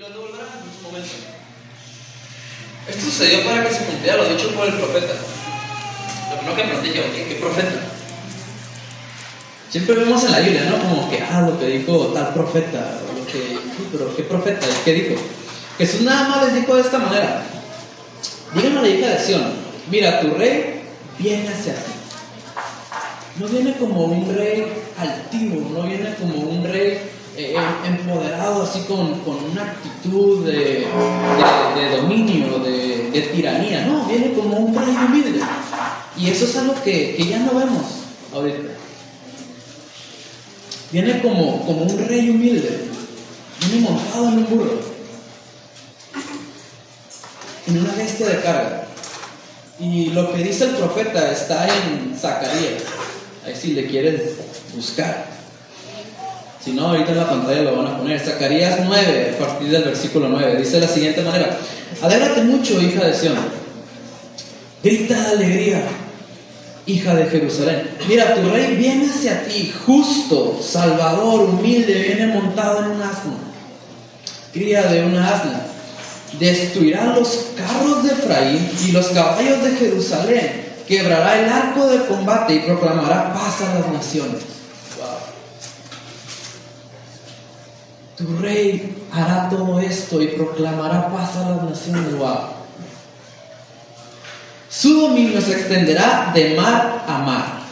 lo devolverá en su momento. Esto sucedió para que se cumpliera lo dicho por el profeta. Lo primero que nos dijo, ¿qué, ¿qué profeta? Siempre vemos en la Biblia, ¿no? Como que, ah, lo que dijo tal profeta, lo que, pero ¿qué profeta? ¿Qué dijo? Jesús nada más les dijo de esta manera. Díganme a la hija de Sion, mira, tu rey viene hacia ti. No viene como un rey altivo, no viene como un rey eh, empoderado así con, con una actitud de, de, dominio, de, tiranía, no, viene como un rey humilde. Y eso es algo que, que ya no vemos ahorita. Viene como, como un rey humilde, viene montado en un burro, en una bestia de carga. Y lo que dice el profeta está en Zacarías. Ahí si le quieres buscar. Si no, ahorita en la pantalla lo van a poner. Zacarías 9, a partir del versículo 9. Dice de la siguiente manera. Alégrate mucho, hija de Sión. Grita de alegría, hija de Jerusalén. Mira, tu rey viene hacia ti, justo, salvador, humilde, viene montado en un asno. Cría de una asna. Destruirá los carros de Efraín y los caballos de Jerusalén quebrará el arco de combate y proclamará paz a las naciones. Tu rey hará todo esto y proclamará paz a las naciones. Wow. Su dominio se extenderá de mar a mar,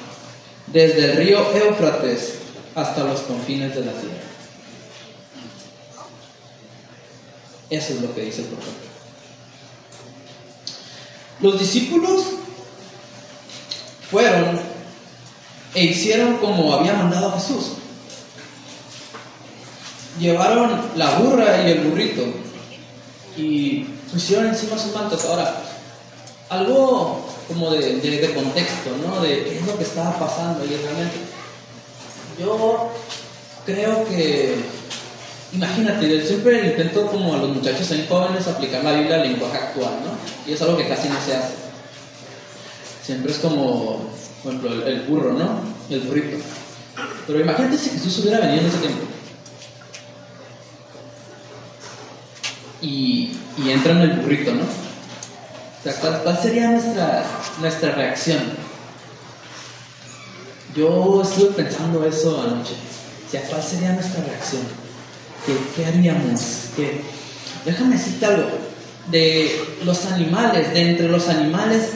desde el río Éufrates hasta los confines de la tierra. Eso es lo que dice el profeta. Los discípulos fueron e hicieron como había mandado Jesús. Llevaron la burra y el burrito y pusieron encima sus mantos. Ahora, algo como de, de, contexto, ¿no? De qué es lo que estaba pasando y realmente. Yo creo que, imagínate, yo siempre intento como a los muchachos en jóvenes aplicar la Biblia al lenguaje actual, ¿no? Y es algo que casi no se hace. Siempre es como, por ejemplo, el, el burro, ¿no? El burrito. Pero imagínate si Jesús hubiera venido en ese tiempo. Y, y entra en el burrito, ¿no? O sea, ¿cuál, ¿cuál, sería nuestra, nuestra reacción? Yo estuve pensando eso anoche. O sea, ¿cuál sería nuestra reacción? ¿Qué, qué haríamos? ¿Qué? Déjame algo. De los animales, de entre los animales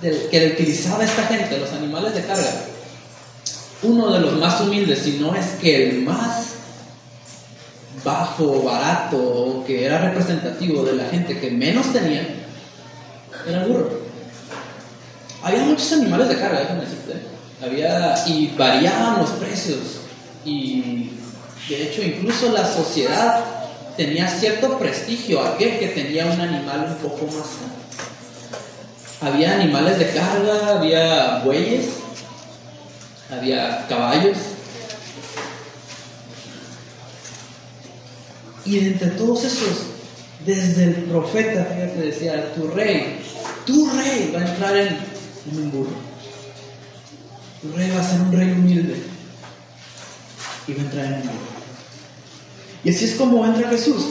del, que utilizaba esta gente, los animales de carga, uno de los más humildes, si no es que el más bajo, barato, que era representativo de la gente que menos tenía, era el burro. Había muchos animales de carga, déjame decirte. Había, y variaban los precios. Y de hecho, incluso la sociedad tenía cierto prestigio aquel que tenía un animal un poco más. Había animales de carga, había bueyes, había caballos. Y entre todos esos, desde el profeta, fíjate, decía, tu rey, tu rey va a entrar en, en un burro. Tu rey va a ser un rey humilde. Y va a entrar en un burro. Y así es como entra Jesús.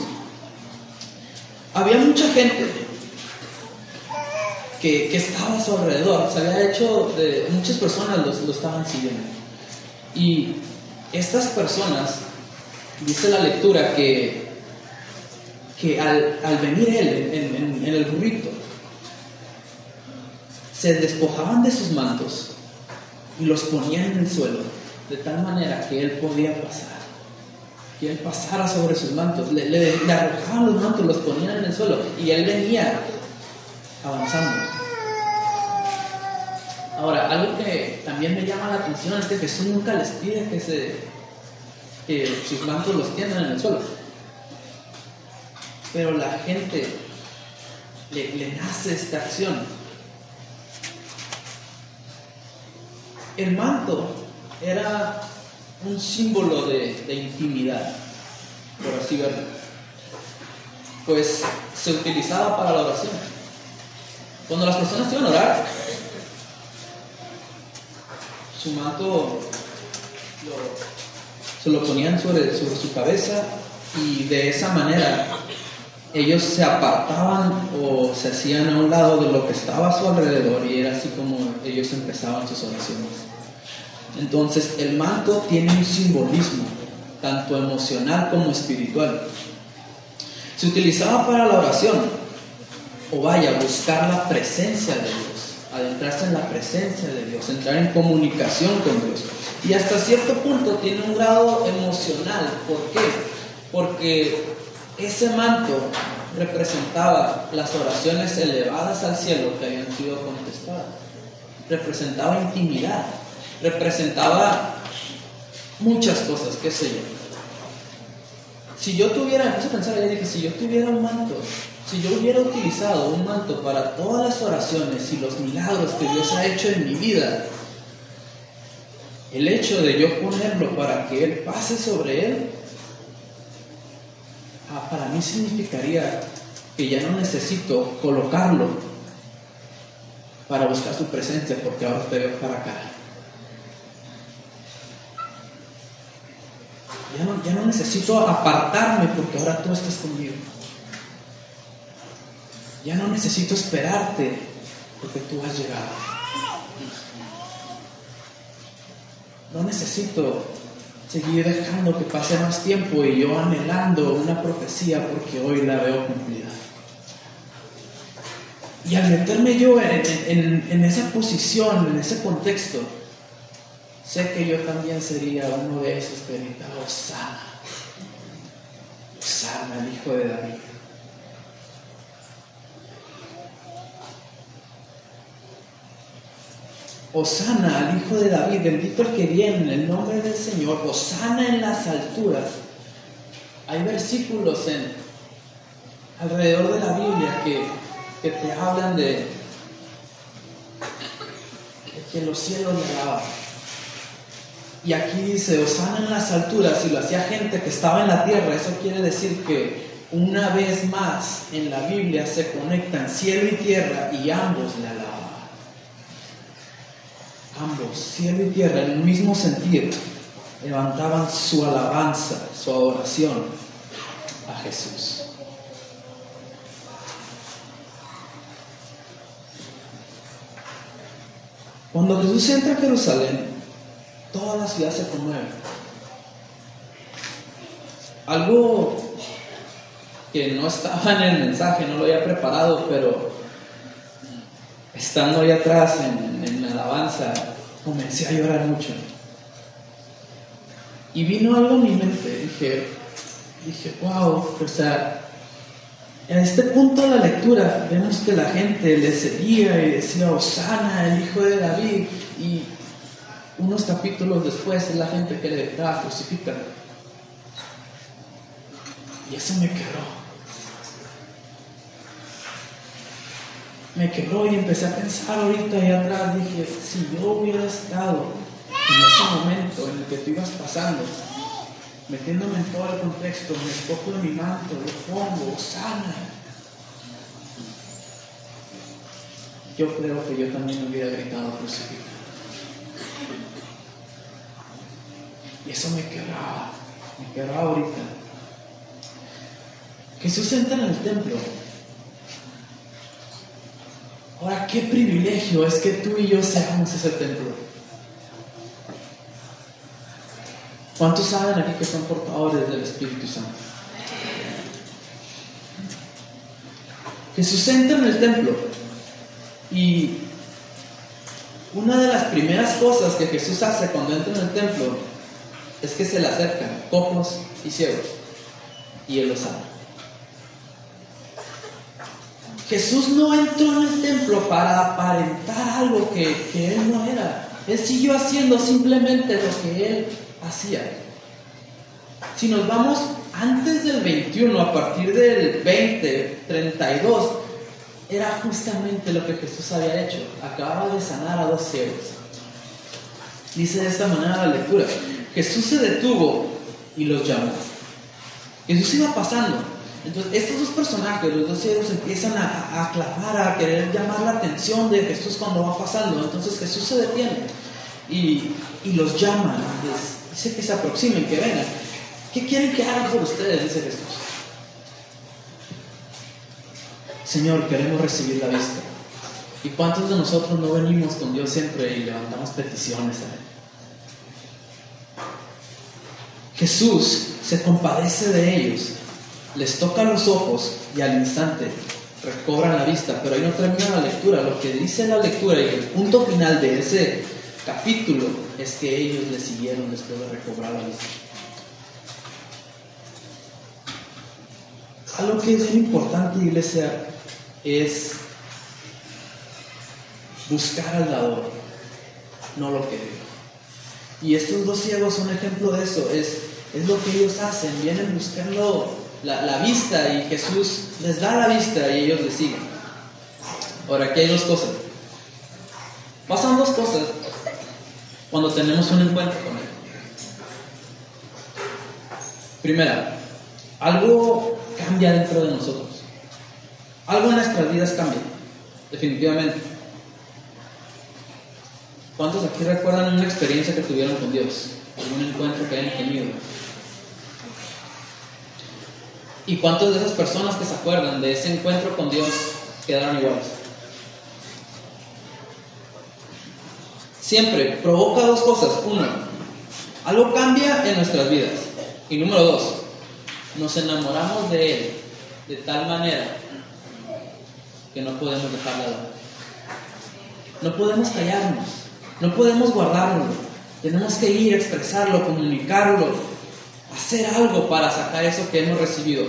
Había mucha gente que, que, estaba a su alrededor. Se había hecho, de, muchas personas lo, lo estaban siguiendo. Y estas personas, dice la lectura, que, que al, al venir él en, el burrito, se despojaban de sus mantos y los ponían en el suelo, de tal manera que él podía pasar. Que él pasara sobre sus mantos, le, le, le arrojaban los mantos, los ponían en el suelo y él venía avanzando. Ahora, algo que también me llama la atención es que Jesús nunca les pide que, se, que sus mantos los tiendan en el suelo. Pero la gente le, le nace esta acción. El manto era un símbolo de, de intimidad, por así verlo. Pues se utilizaba para la oración. Cuando las personas iban a orar, su manto lo, se lo ponían sobre, sobre, su cabeza Y de esa manera ellos se apartaban o se hacían a un lado de lo que estaba a su alrededor y era así como ellos empezaban sus oraciones. Entonces el manto tiene un simbolismo, tanto emocional como espiritual. Se utilizaba para la oración, o vaya, buscar la presencia de Dios, adentrarse en la presencia de Dios, entrar en comunicación con Dios. Y hasta cierto punto tiene un grado emocional. ¿Por qué? Porque ese manto representaba las oraciones elevadas al cielo que habían sido contestadas. Representaba intimidad representaba muchas cosas, qué sé yo. Si yo tuviera, empecé a pensar ayer, dije, si yo tuviera un manto, si yo hubiera utilizado un manto para todas las oraciones y los milagros que Dios ha hecho en mi vida, el hecho de yo ponerlo para que Él pase sobre Él, para mí significaría que ya no necesito colocarlo para buscar su presencia, porque ahora te veo para acá. Ya no, necesito apartarme porque ahora tú estás conmigo. Ya no necesito esperarte porque tú has llegado. No necesito seguir dejando que pase más tiempo y yo anhelando una profecía porque hoy la veo cumplida. Y al meterme yo en esa posición, en ese contexto, sé que yo también sería uno de esos que Osana, Osana, el hijo de David. Osana al Hijo de David, bendito el que viene en el nombre del Señor, Osana en las alturas. Hay versículos en, alrededor de la Biblia que, que te hablan de, de que los cielos le alaban. Y aquí dice, Osana en las alturas, y lo hacía gente que estaba en la tierra, eso quiere decir que una vez más en la Biblia se conectan cielo y tierra y ambos le alaban. Ambos, cielo y tierra, en el mismo sentido, levantaban su alabanza, su adoración a Jesús. Cuando Jesús entra a Jerusalén, toda la ciudad se conmueve. Algo que no estaba en el mensaje, no lo había preparado, pero estando ahí atrás en, en alabanza, comencé a llorar mucho. Y vino algo a mi mente, dije, dije, wow, o sea, en este punto de la lectura vemos que la gente le seguía y decía, Osana, el hijo de David, y unos capítulos después es la gente que le da crucificar. Y eso me quebró. Me quebró y empecé a pensar ahorita y atrás. Dije, si yo hubiera estado en ese momento en el que tú ibas pasando, metiéndome en todo el contexto, me escojo de mi manto, lo pongo, sana. Yo creo que yo también hubiera gritado crucificar. Y eso me quebraba, me quebraba ahorita. Jesús entra en el templo. Ahora, qué privilegio es que tú y yo seamos ese templo. ¿Cuántos saben aquí que son portadores del Espíritu Santo? Jesús entra en el templo y una de las primeras cosas que Jesús hace cuando entra en el templo es que se le acercan cojos y ciegos y él los sana. Jesús no entró en el templo para aparentar algo que, que él no era. Él siguió haciendo simplemente lo que él hacía. Si nos vamos antes del 21, a partir del 20, 32, era justamente lo que Jesús había hecho. Acababa de sanar a dos ciegos. Dice de esta manera la lectura. Jesús se detuvo y los llamó. Jesús iba pasando. Entonces, estos dos personajes, los dos ciegos, empiezan a, a a querer llamar la atención de Jesús cuando va pasando. Entonces Jesús se detiene y, y los llama, dice que se aproximen, que vengan. ¿Qué quieren que haga por ustedes? Dice Jesús. Señor, queremos recibir la vista. ¿Y cuántos de nosotros no venimos con Dios siempre y levantamos peticiones a Él? Jesús se compadece de ellos, les toca los ojos y al instante recobran la vista, pero ahí no termina la lectura. Lo que dice la lectura y el punto final de ese capítulo es que ellos le siguieron después de recobrar la vista. Algo que es bien importante, iglesia, es buscar al dador, no lo que. Y estos dos ciegos son ejemplo de eso, es, es lo que ellos hacen, vienen buscando la, la, vista y Jesús les da la vista y ellos le siguen. Ahora, aquí hay dos cosas. Pasan dos cosas cuando tenemos un encuentro con Él. Primera, algo cambia dentro de nosotros. Algo en nuestras vidas cambia, definitivamente. ¿Cuántos aquí recuerdan una experiencia que tuvieron con Dios? Un encuentro que hayan tenido. ¿Y cuántas de esas personas que se acuerdan de ese encuentro con Dios quedaron iguales? Siempre provoca dos cosas. Uno, algo cambia en nuestras vidas. Y número dos, nos enamoramos de Él de tal manera que no podemos dejarla de lado. No podemos callarnos, no podemos guardarlo. Tenemos que ir a expresarlo, comunicarlo, hacer algo para sacar eso que hemos recibido.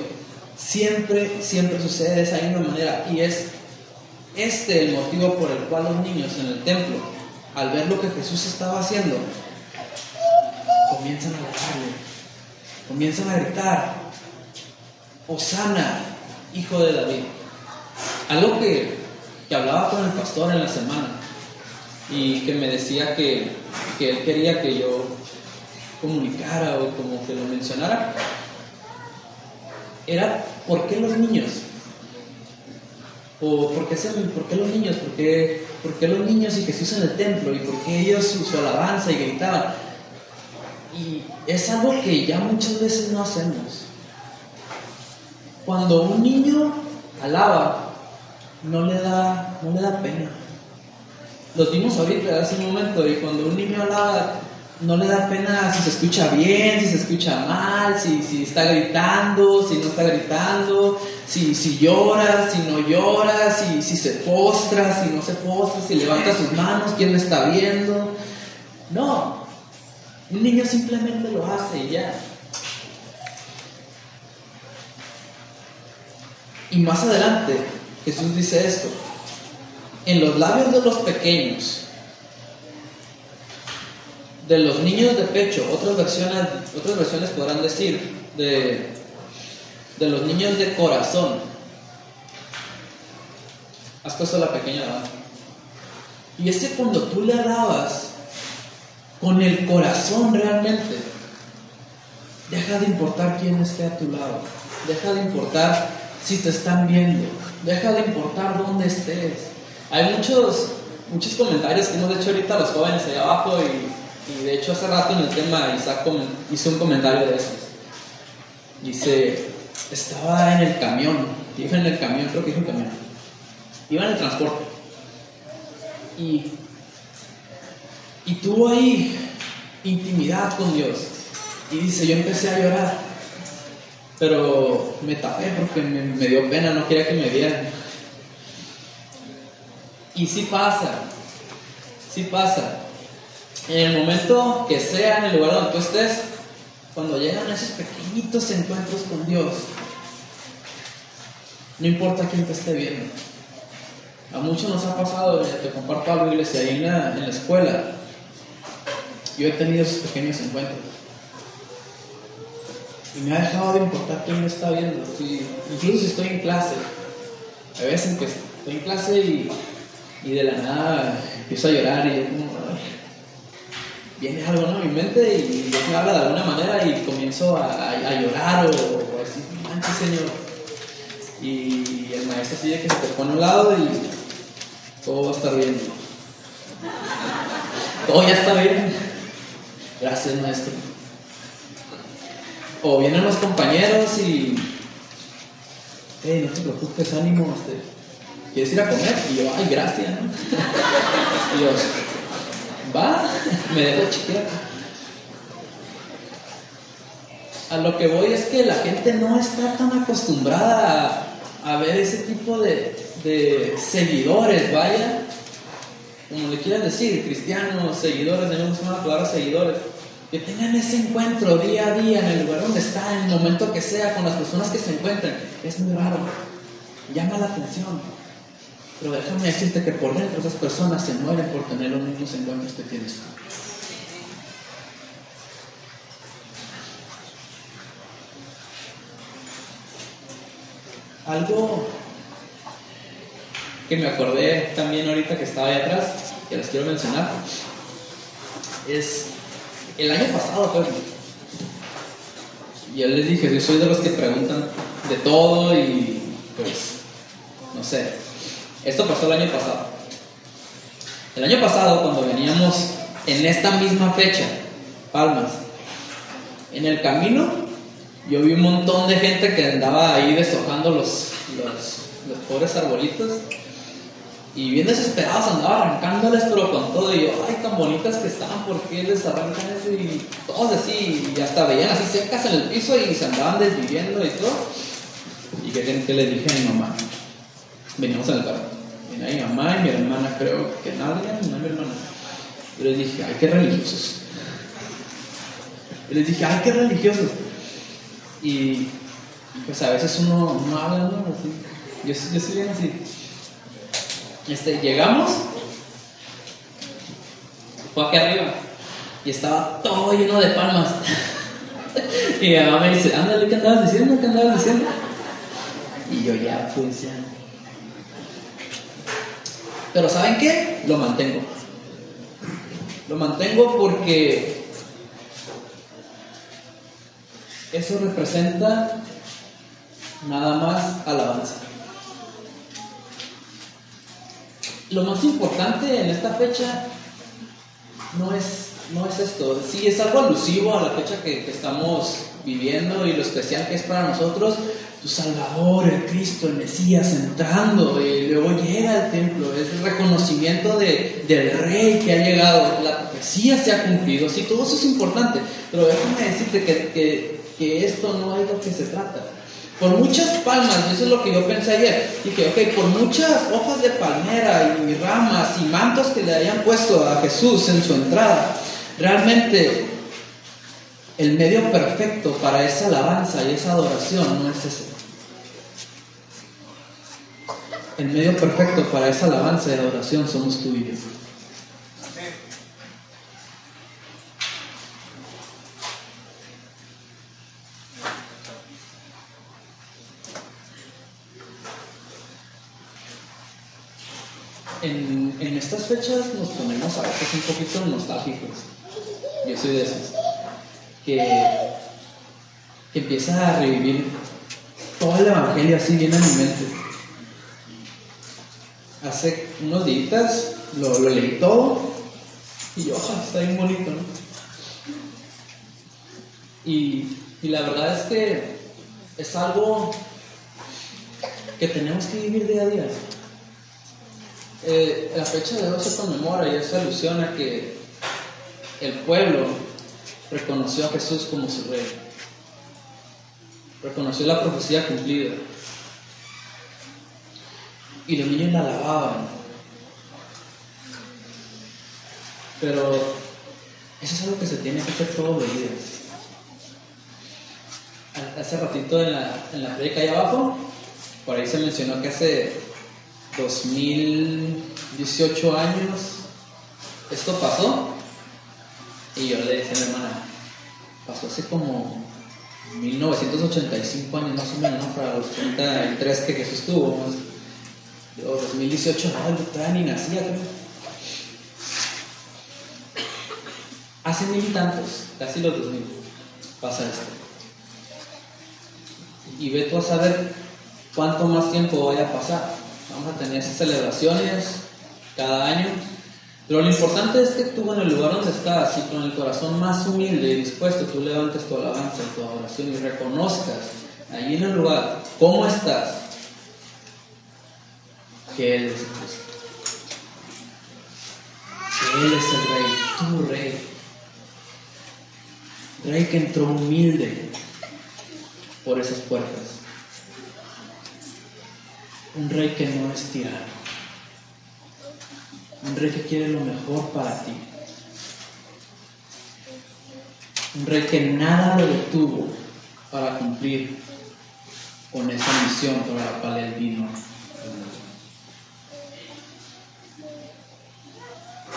Siempre, siempre sucede de esa misma manera y es este el motivo por el cual los niños en el templo, al ver lo que Jesús estaba haciendo, comienzan a alabarle, comienzan a gritar, Osana, hijo de David. Algo que, que hablaba con el pastor en la semana y que me decía que, que él quería que yo comunicara o como que lo mencionara, era ¿por qué los niños? ¿O por qué, se, por qué los niños? ¿Por qué, ¿Por qué los niños y Jesús en el templo? ¿Y por qué ellos su, su alabanza y gritaban? Y es algo que ya muchas veces no hacemos. Cuando un niño alaba, no le da, no le da pena. Los vimos ahorita hace un momento y cuando un niño alaba, no le da pena si se escucha bien, si se escucha mal, si, si está gritando, si no está gritando, si, si llora, si no llora, si, si se postra, si no se postra, si levanta sus manos, quién le está viendo. No, un niño simplemente lo hace y ya. Y más adelante Jesús dice esto, en los labios de los pequeños, de los niños de pecho, otras versiones, otras versiones podrán decir, de, de los niños de corazón. Has puesto la pequeña alabanza. Y ese cuando tú le alabas con el corazón realmente, deja de importar quién esté a tu lado, deja de importar si te están viendo, deja de importar dónde estés. Hay muchos, muchos comentarios que hemos hecho ahorita los jóvenes allá abajo y y de hecho hace rato en el tema Isaac hizo un comentario de esos. Dice, estaba en el camión, iba en el camión, creo que dijo un camión. Iba en el transporte. Y, y tuvo ahí intimidad con Dios. Y dice, yo empecé a llorar. Pero me tapé porque me, me dio pena, no quería que me vieran. Y sí pasa, sí pasa en el momento que sea, en el lugar donde tú estés, cuando llegan esos pequeñitos encuentros con Dios, no importa quién te esté viendo. A muchos nos ha pasado, te comparto algo, iglesia, ahí en la, en la escuela, yo he tenido esos pequeños encuentros. Y me ha dejado de importar quién me está viendo. incluso si estoy en clase, a veces estoy en clase y, y de la nada empiezo a llorar y yo como, viene algo en mi mente y Dios me habla de alguna manera y comienzo a, a, llorar o, o decir, manches Señor. Y el maestro sigue que se te pone a un lado y todo va a estar bien. Todo ya está bien. Gracias, maestro. O vienen los compañeros y, hey, no te preocupes, ánimo, este, ¿quieres ir a comer? Y yo, ay, gracias, ¿no? y va, me dejo chiquear. A lo que voy es que la gente no está tan acostumbrada a, ver ese tipo de, de seguidores, vaya, como le quieras decir, cristianos, seguidores, me la palabra seguidores, que tengan ese encuentro día a día en el lugar donde está, en el momento que sea, con las personas que se encuentran. Es muy raro, llama la atención. Pero déjame decirte que por dentro esas personas se mueren por tener los mismos encuentros que tienes tú. Algo que me acordé también ahorita que estaba ahí atrás, que les quiero mencionar, es el año pasado, pues, y yo les dije, yo soy de los que preguntan de todo y pues, no sé, esto pasó el año pasado. El año pasado, cuando veníamos en esta misma fecha, Palmas, en el camino, yo vi un montón de gente que andaba ahí deshojando los, los, los pobres arbolitos y bien desesperados andaba arrancándoles, pero con todo. Y yo, ay, tan bonitas que estaban, ¿por qué les arrancan eso? Y todos así, y hasta veían así secas en el piso y se andaban desviviendo y todo. ¿Y qué, que le dije a mi mamá? Veníamos en el carro. Mi mamá y mi hermana, creo que nadie, no mi hermana. Y les dije, ay, qué religiosos. Y les dije, ay, qué religiosos. Y pues a veces uno no habla, ¿no? Así. Yo, yo soy bien así. Este, llegamos, fue aquí arriba y estaba todo lleno de palmas. y mi mamá me dice, ándale, ¿qué andabas diciendo? ¿Qué andabas diciendo? Y yo ya, pues ya. Pero ¿saben qué? Lo mantengo. Lo mantengo porque eso representa nada más alabanza. lo más importante en esta fecha no es, no es esto. Sí, es algo alusivo a la fecha que, estamos viviendo y lo especial que es para nosotros. Tu Salvador, el Cristo, el Mesías entrando y luego llega al templo. Es el reconocimiento de, del Rey que ha llegado. La profecía se ha cumplido. Sí, todo eso es importante. Pero déjame decirte que, que, que esto no es lo que se trata. Por muchas palmas, eso es lo que yo pensé ayer. Dije, ok, por muchas hojas de palmera y ramas y mantos que le hayan puesto a Jesús en su entrada, realmente el medio perfecto para esa alabanza y esa adoración no es ese. El medio perfecto para esa alabanza y adoración somos tú y yo. en, estas fechas nos ponemos a veces un poquito nostálgicos. Yo soy de esos. Que, que empieza a revivir todo el evangelio así viene a mi mente. Hace unos días lo, lo leí todo y yo, está bien bonito. Y, y la verdad es que es algo que tenemos que vivir día a día. Eh, la fecha de hoy se conmemora y se alusiona que el pueblo reconoció a Jesús como su rey, reconoció la profecía cumplida y los niños la alababan. Pero eso es algo que se tiene que hacer todos los días. Hace ratito en la, en la predica ahí abajo, por ahí se mencionó que hace 2018 años, esto pasó. Y yo le decía a mi hermana, pasó hace como 1985 años más o menos, para los 33 que Jesús tuvo. 2018, no, todavía ni nacía, Hace mil tantos, casi los 2000, pasa esto. Y ve tú a saber cuánto más tiempo vaya a pasar. Vamos a tener esas celebraciones cada año Pero lo importante es que tú en el lugar donde estás y con el corazón más humilde y dispuesto, tú levantes tu alabanza tu adoración y reconozcas allí en el lugar cómo estás, que Él es Cristo. Que Él es el Rey, tu Rey. Rey que entró humilde por esas puertas. Un rey que no es tirano un rey que quiere lo mejor para ti. Un rey que nada lo detuvo para cumplir con esa misión para la cual él vino.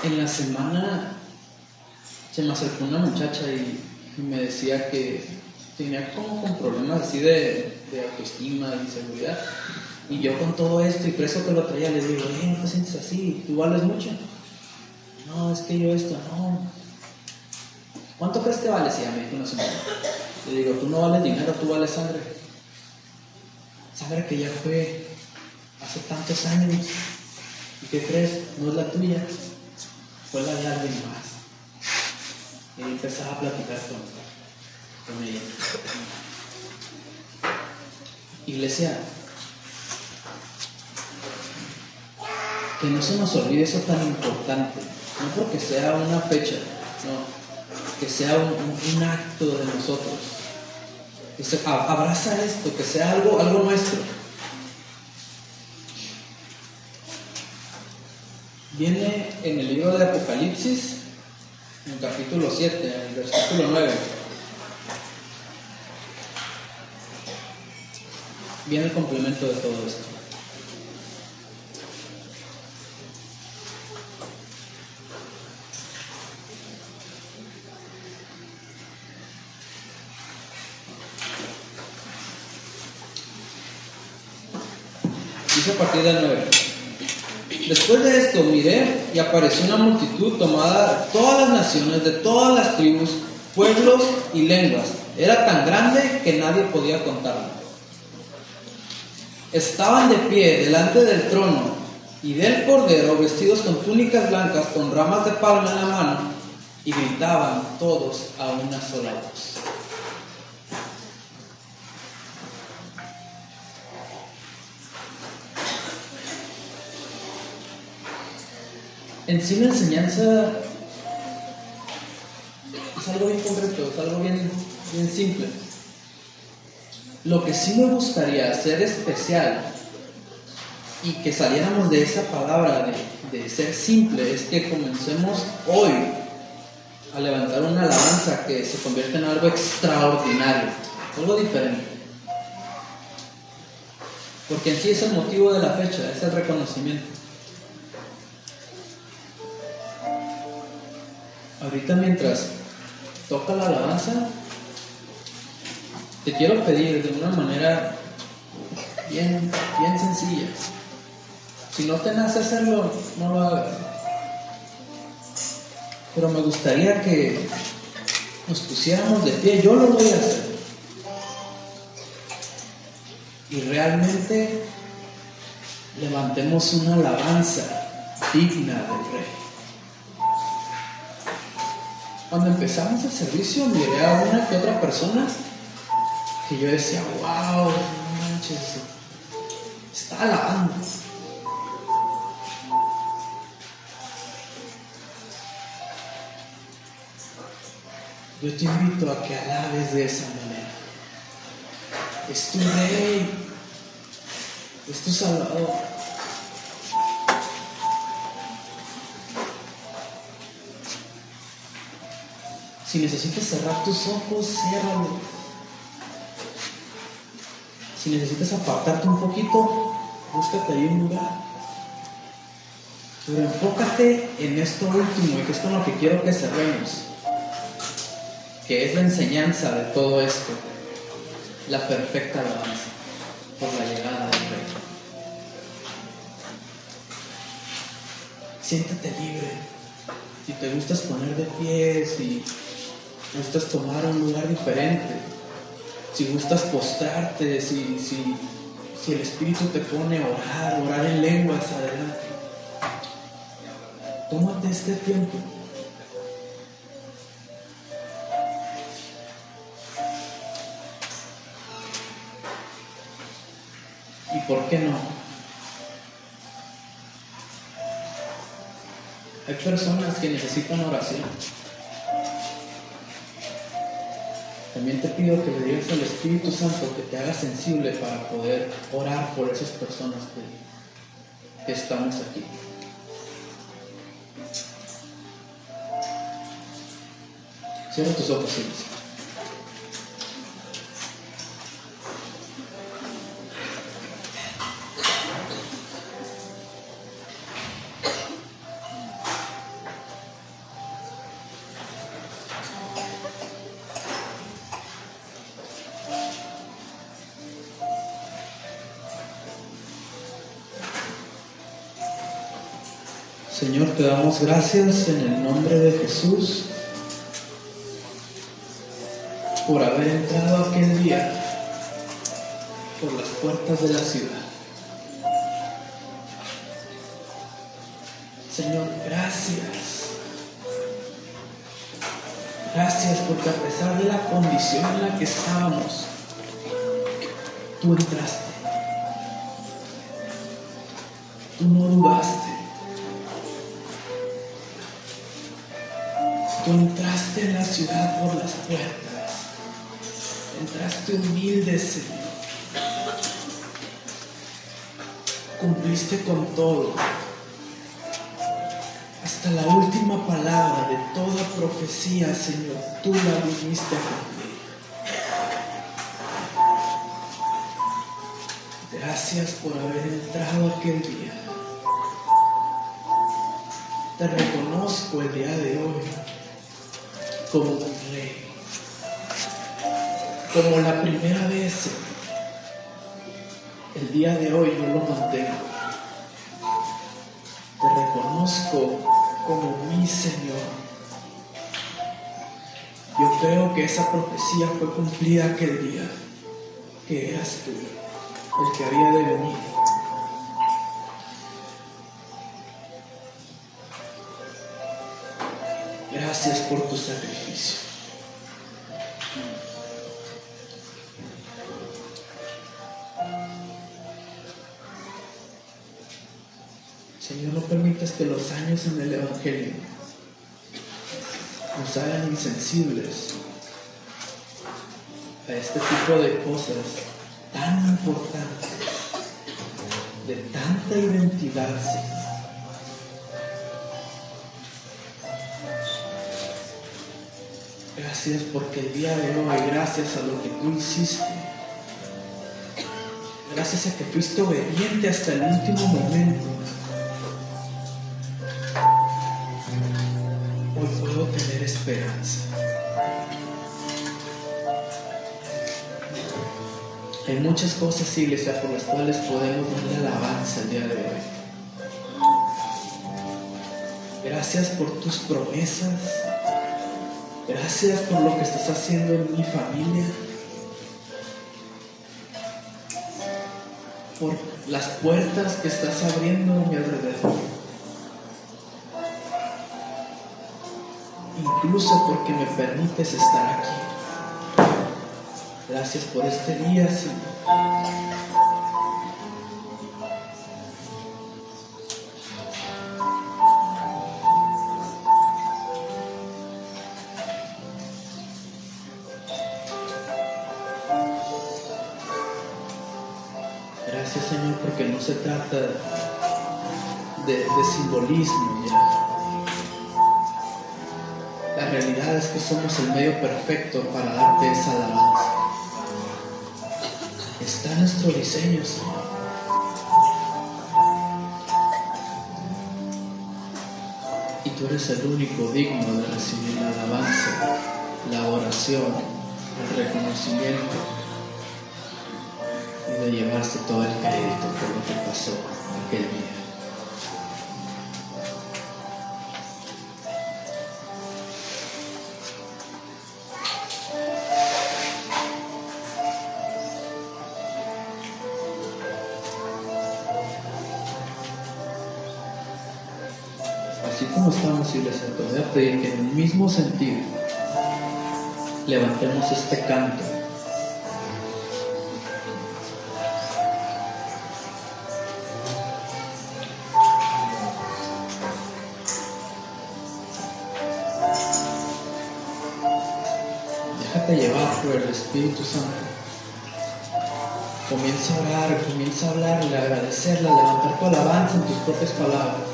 En la semana se me acercó una muchacha y, me decía que tenía como con problemas así de, de autoestima, de inseguridad. Y yo con todo esto y preso que lo traía, le digo, oye, no te sientes así, tú vales mucho. No, es que yo esto, no. ¿Cuánto crees que vale? Si a mí no se Le digo, tú no vales dinero, tú vales sangre. Sangre que ya fue hace tantos años. ¿Y qué crees? No es la tuya, fue la de alguien más. Y empezaba a platicar con, con ella. Iglesia, que no se nos olvide eso tan importante, no porque sea una fecha, no, que sea un, acto de nosotros. Abraza esto, que sea algo, algo nuestro. Viene en el libro de Apocalipsis, en el capítulo 7, en el versículo 9. Viene el complemento de todo esto. Dice a partir del 9. Después de esto miré y apareció una multitud tomada de todas las naciones, de todas las tribus, pueblos y lenguas. Era tan grande que nadie podía contarla. Estaban de pie delante del trono y del cordero, vestidos con túnicas blancas, con ramas de palma en la mano, y gritaban todos a una sola voz. En sí la enseñanza es algo bien concreto, es algo bien, bien simple. Lo que sí me gustaría hacer especial y que saliéramos de esa palabra de, de ser simple es que comencemos hoy a levantar una alabanza que se convierte en algo extraordinario, algo diferente. Porque en sí es el motivo de la fecha, es el reconocimiento. Ahorita mientras toca la alabanza, te quiero pedir de una manera bien, bien sencilla. Si no te nace hacerlo, no lo hagas. Pero me gustaría que nos pusiéramos de pie. Yo lo voy a hacer. Y realmente levantemos una alabanza digna del Rey. Cuando empezamos el servicio miré a una que otra persona que yo decía, wow, manches, está alabando. Yo te invito a que alabes de esa manera. Es tu rey, es tu salvador. Si necesitas cerrar tus ojos, ciérralos. Si necesitas apartarte un poquito, búscate ahí un lugar. Pero enfócate en esto último y que es con lo que quiero que cerremos, que es la enseñanza de todo esto, la perfecta alabanza por la llegada del Rey. Siéntate libre. Si te gustas poner de pie, si gustas tomar un lugar diferente, si gustas postrarte, si, si, el Espíritu te pone a orar, orar en lenguas, adelante. Tómate este tiempo. ¿Y por qué no? Hay personas que necesitan oración. También te pido que le digas al Espíritu Santo que te haga sensible para poder orar por esas personas que, estamos aquí. Cierra tus ojos, Iglesia. Señor, te damos gracias en el nombre de Jesús por haber entrado aquel día por las puertas de la ciudad. Señor, gracias. Gracias porque a pesar de la condición en la que estábamos, tú entraste. Tú no dudaste. Ciudad por las puertas. Entraste humilde, Señor. Cumpliste con todo. Hasta la última palabra de toda profecía, Señor, tú la viniste a cumplir. Gracias por haber entrado aquel día. Te reconozco el día de hoy como un rey. Como la primera vez, el día de hoy yo lo mantengo. Te reconozco como mi Señor. Yo creo que esa profecía fue cumplida aquel día, que eras tú, el que había de venir. Gracias por tu sacrificio. Señor, no permitas que los años en el Evangelio nos hagan insensibles a este tipo de cosas tan importantes, de tanta identidad, Señor. Gracias porque el día de hoy, gracias a lo que tú hiciste, gracias a que fuiste obediente hasta el último momento, hoy puedo tener esperanza. Hay muchas cosas, iglesia, por las cuales podemos darle alabanza el día de hoy. Gracias por tus promesas. Gracias por lo que estás haciendo en mi familia. Por las puertas que estás abriendo a mi alrededor. Incluso porque me permites estar aquí. Gracias por este día, Señor. Se trata de, simbolismo ya. La realidad es que somos el medio perfecto para darte esa alabanza. Está nuestro diseño, Señor. Y tú eres el único digno de recibir la alabanza, la oración, el reconocimiento llevarse todo el crédito por lo que pasó aquel día. así como estamos, iglesia, te voy a pedir que en el mismo sentido levantemos este canto. Déjate llevar por el Espíritu Santo. Comienza a orar, comienza a hablarle, a agradecerle, a levantar tu alabanza en tus propias palabras.